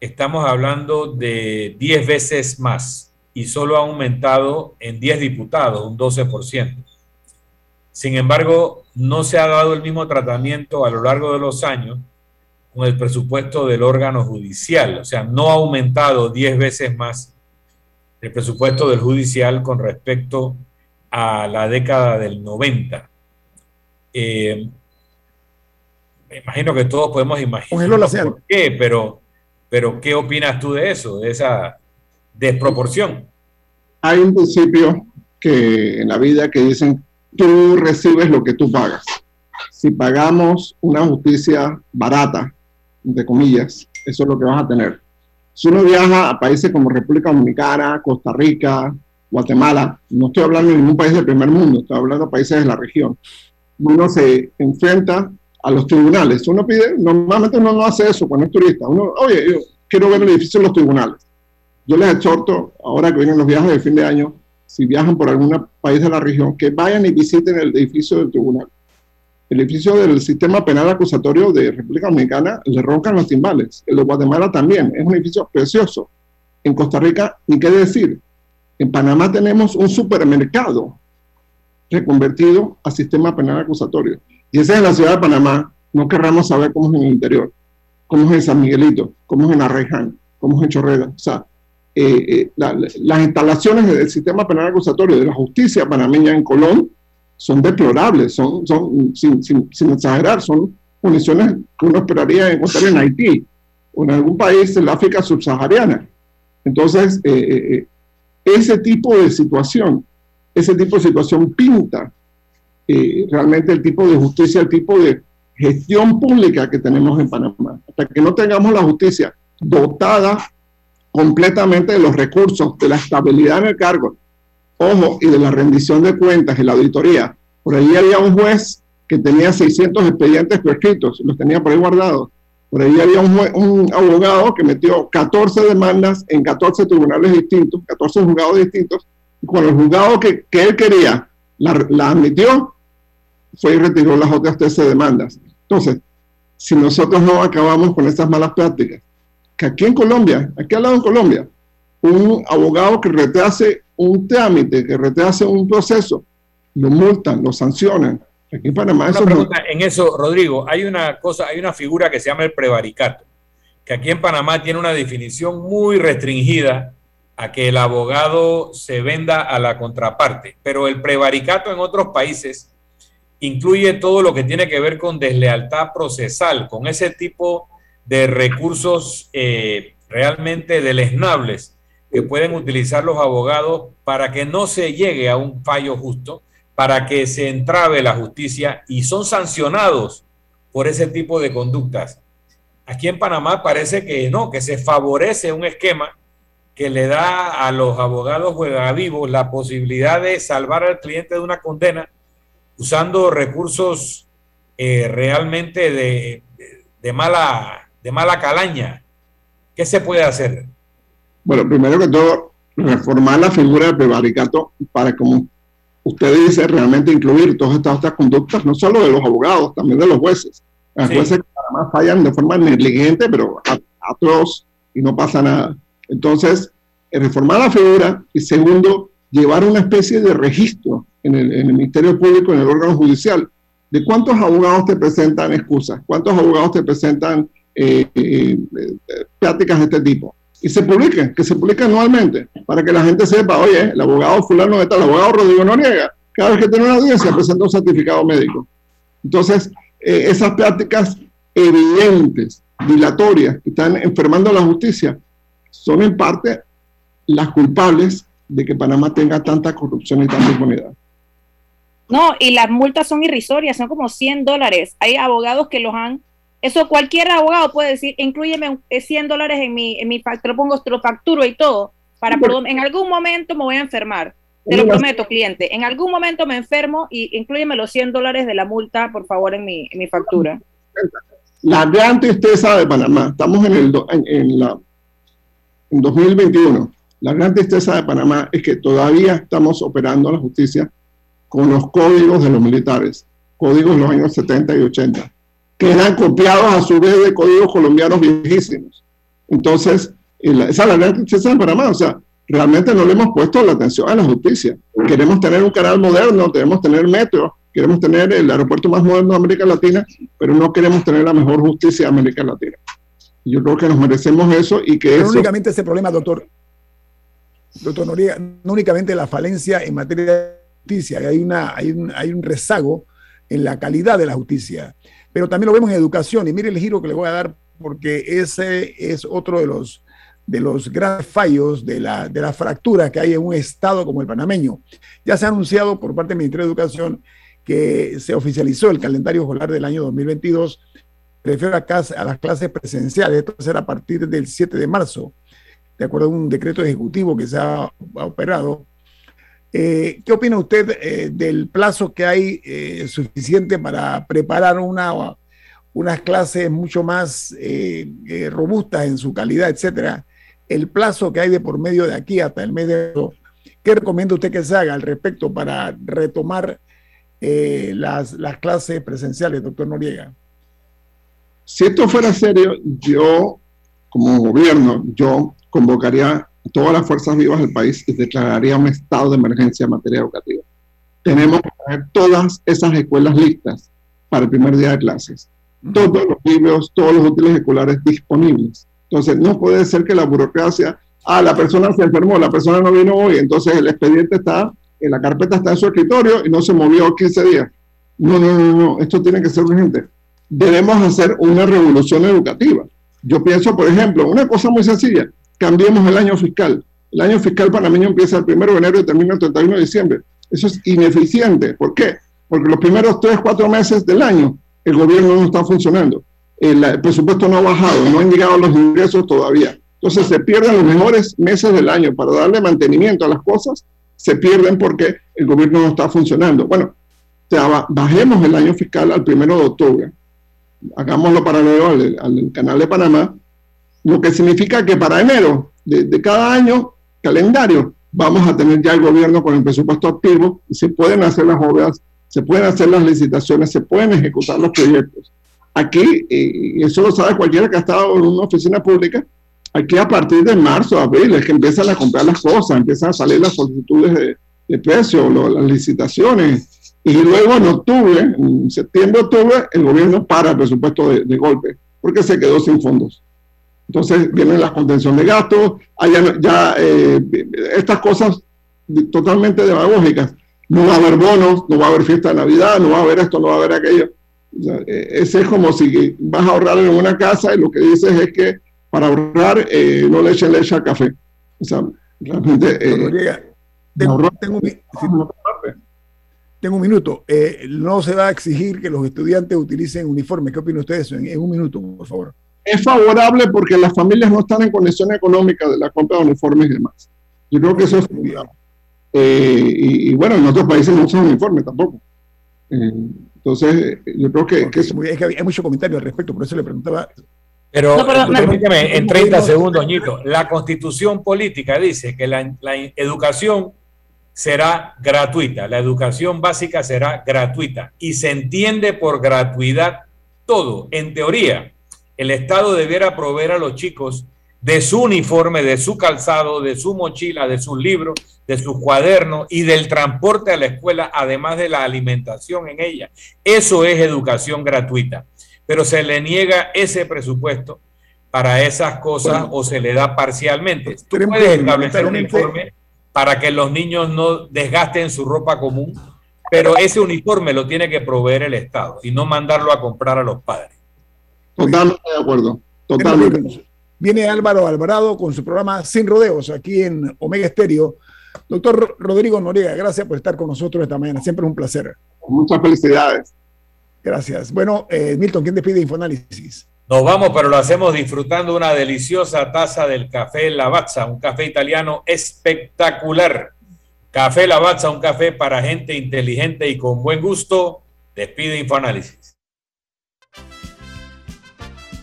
estamos hablando de 10 veces más y solo ha aumentado en 10 diputados, un 12%. Sin embargo, no se ha dado el mismo tratamiento a lo largo de los años con el presupuesto del órgano judicial. O sea, no ha aumentado 10 veces más el presupuesto del judicial con respecto a la década del 90. Eh, me imagino que todos podemos imaginar por qué, pero, pero ¿qué opinas tú de eso, de esa desproporción? Hay un principio que en la vida que dicen, tú recibes lo que tú pagas. Si pagamos una justicia barata, entre comillas, eso es lo que vas a tener. Si uno viaja a países como República Dominicana, Costa Rica, Guatemala, no estoy hablando de ningún país del primer mundo, estoy hablando de países de la región, uno se enfrenta a los tribunales. Uno pide, normalmente uno no hace eso cuando es turista. Uno, oye, yo quiero ver el edificio de los tribunales. Yo les exhorto, ahora que vienen los viajes de fin de año, si viajan por algún país de la región, que vayan y visiten el edificio del tribunal. El edificio del sistema penal acusatorio de República Dominicana le roncan los timbales. El de Guatemala también. Es un edificio precioso. En Costa Rica, ni qué decir. En Panamá tenemos un supermercado reconvertido a sistema penal acusatorio. Y ese es en la ciudad de Panamá. No querramos saber cómo es en el interior, cómo es en San Miguelito, cómo es en Arreján, cómo es en Chorrera. O sea, eh, eh, la- las instalaciones del sistema penal acusatorio de la justicia panameña en Colón son deplorables, son, son sin, sin, exagerar, son condiciones que uno esperaría encontrar en Haití o en algún país del África subsahariana. Entonces, eh, eh, eh, ese tipo de situación, ese tipo de situación pinta realmente el tipo de justicia, el tipo de gestión pública que tenemos en Panamá. Hasta que no tengamos la justicia dotada completamente de los recursos, de la estabilidad en el cargo, ojo, y de la rendición de cuentas y la auditoría. Por ahí había un juez que tenía 600 expedientes prescritos, los tenía por ahí guardados. Por ahí había un, abogado que metió 14 demandas en 14 tribunales distintos, 14 juzgados distintos, y cuando el juzgado que, que él quería la, la, admitió, fue y retiró las otras 13 demandas. Entonces, si nosotros no acabamos con estas malas prácticas, que aquí en Colombia, aquí al lado en Colombia, un abogado que retrase un trámite, que retrase un proceso, lo multan, lo sancionan, Aquí en Panamá una pregunta en eso, Rodrigo. Hay una cosa, hay una figura que se llama el prevaricato, que aquí en Panamá tiene una definición muy restringida a que el abogado se venda a la contraparte, pero el prevaricato en otros países incluye todo lo que tiene que ver con deslealtad procesal, con ese tipo de recursos eh, realmente deleznables que pueden utilizar los abogados para que no se llegue a un fallo justo para que se entrave la justicia y son sancionados por ese tipo de conductas. Aquí en Panamá parece que no, que se favorece un esquema que le da a los abogados vivos la posibilidad de salvar al cliente de una condena usando recursos eh, realmente de, de, mala, de mala calaña. ¿Qué se puede hacer? Bueno, primero que todo, reformar la figura del prevaricato para como usted dice realmente incluir todas estas otras conductas, no solo de los abogados, también de los jueces. Los jueces que además fallan de forma negligente, pero atroz y no pasa nada. Entonces, eh, reformar la figura y segundo, llevar una especie de registro en el, Ministerio Público, en el órgano judicial, de cuántos abogados te presentan excusas, cuántos abogados te presentan eh, eh, prácticas de este tipo y se publique, que se publique anualmente, para que la gente sepa, oye, el abogado fulano está, el abogado Rodrigo Noriega, cada vez que tiene una audiencia presenta un certificado médico. Entonces, eh, esas prácticas evidentes, dilatorias, que están enfermando a la justicia, son en parte las culpables de que Panamá tenga tanta corrupción y tanta impunidad. No, y las multas son irrisorias, son como 100 dólares. Hay abogados que los han eso cualquier abogado puede decir, incluyeme 100 dólares en mi, en mi te lo pongo, te lo facturo y todo, para en algún momento me voy a enfermar. Te lo prometo, cliente. En algún momento me enfermo y incluyeme los 100 dólares de la multa, por favor, en mi, en mi factura. La gran tristeza de Panamá, estamos en, el, en, la, en 2021, la gran tristeza de Panamá es que todavía estamos operando la justicia con los códigos de los militares, códigos de los años 70 y 80 que eran copiados a su vez de códigos colombianos viejísimos. Entonces, esa es la gran tristeza de Panamá. O sea, realmente no le hemos puesto la atención a la justicia. Queremos tener un canal moderno, queremos tener metro, queremos tener el aeropuerto más moderno de América Latina, pero no queremos tener la mejor justicia de América Latina. Yo creo que nos merecemos eso y que pero únicamente ese problema, doctor, doctor Noriega, no únicamente la falencia en materia de justicia, hay, una, hay, un, hay un rezago en la calidad de la justicia pero también lo vemos en educación. Y mire el giro que le voy a dar, porque ese es otro de los, de los grandes fallos de la, de la fractura que hay en un estado como el panameño. Ya se ha anunciado por parte del Ministerio de Educación que se oficializó el calendario escolar del año 2022, refiere a, a las clases presenciales, esto será a partir del 7 de marzo, de acuerdo a un decreto ejecutivo que se ha operado eh, ¿Qué opina usted eh, del plazo que hay eh, suficiente para preparar una, unas clases mucho más robustas en su calidad, etcétera? El plazo que hay de por medio de aquí hasta el mes de ¿qué recomienda usted que se haga al respecto para retomar las, las clases presenciales, doctor Noriega? Si esto fuera serio, yo, como gobierno, yo convocaría todas las fuerzas vivas del país y declararía un estado de emergencia en materia educativa. Tenemos que tener todas esas escuelas listas para el primer día de clases. Todos los libros, todos los útiles escolares disponibles. Entonces, no puede ser que la burocracia, ah, la persona se enfermó, la persona no vino hoy, entonces el expediente está eh, la carpeta está en su escritorio y no se movió 15 días. No, no, no, no, esto tiene que ser urgente. Debemos hacer una revolución educativa. Yo pienso, por ejemplo, una cosa muy sencilla, cambiemos el año fiscal. El año fiscal panameño empieza el 1 de enero y termina el 31 de diciembre. Eso es ineficiente. ¿Por qué? Porque los primeros 3, 4 meses del año el gobierno no está funcionando. El, el presupuesto no ha bajado, no han llegado los ingresos todavía. Entonces se pierden los mejores meses del año para darle mantenimiento a las cosas, se pierden porque el gobierno no está funcionando. Bueno, bajemos el año fiscal al primero de octubre, hagámoslo paralelo al, al canal de Panamá, lo que significa que para enero de, de, cada año calendario vamos a tener ya el gobierno con el presupuesto activo y se pueden hacer las obras, se pueden hacer las licitaciones, se pueden ejecutar los proyectos. Aquí, y eso lo sabe cualquiera que ha estado en una oficina pública, aquí a partir de marzo, abril, es que empiezan a comprar las cosas, empiezan a salir las solicitudes de, de precio, lo, las licitaciones, y luego en octubre, en septiembre, octubre, el gobierno para el presupuesto de, de golpe, porque se quedó sin fondos. Entonces vienen las contención de gastos, allá ya eh, estas cosas totalmente demagógicas. No va a haber bonos, no va a haber fiesta de Navidad, no va a haber esto, no va a haber aquello. O sea, eh, ese es como si vas a ahorrar en una casa y lo que dices es que para ahorrar eh, no le echen leche al café. O sea, realmente... Eh, tengo, tengo, un, tengo, un, minuto. Eh, no se va a exigir que los estudiantes utilicen uniforme. ¿Qué opina usted de eso? En, en un minuto, por favor es favorable porque las familias no están en condición económica de la compra de uniformes y demás. Yo creo que eso es favorable. Eh, y, y, bueno, en otros países no usan uniformes tampoco. Eh, entonces, yo creo que, que, es, es, que hay mucho comentario al respecto, por eso le preguntaba. Pero, no, pero permíteme, en 30 segundos, Ñito, la constitución política dice que la, la educación será gratuita, la educación básica será gratuita y se entiende por gratuidad todo, en teoría el Estado debiera proveer a los chicos de su uniforme, de su calzado, de su mochila, de sus libros, de sus cuadernos y del transporte a la escuela, además de la alimentación en ella. Eso es educación gratuita. Pero se le niega ese presupuesto para esas cosas bueno, o se le da parcialmente. Tú puedes establecer un informe para que los niños no desgasten su ropa común, pero ese uniforme lo tiene que proveer el Estado y no mandarlo a comprar a los padres. Totalmente de acuerdo. Totalmente. Viene Álvaro Alvarado con su programa Sin Rodeos aquí en Omega Estéreo. Doctor Rodrigo Noriega, gracias por estar con nosotros esta mañana. Siempre es un placer. Muchas felicidades. Gracias. Bueno, eh, Milton, ¿quién despide Infoanálisis? Nos vamos, pero lo hacemos disfrutando una deliciosa taza del café Lavazza, un café italiano espectacular. Café Lavazza, un café para gente inteligente y con buen gusto. Despide Infoanálisis.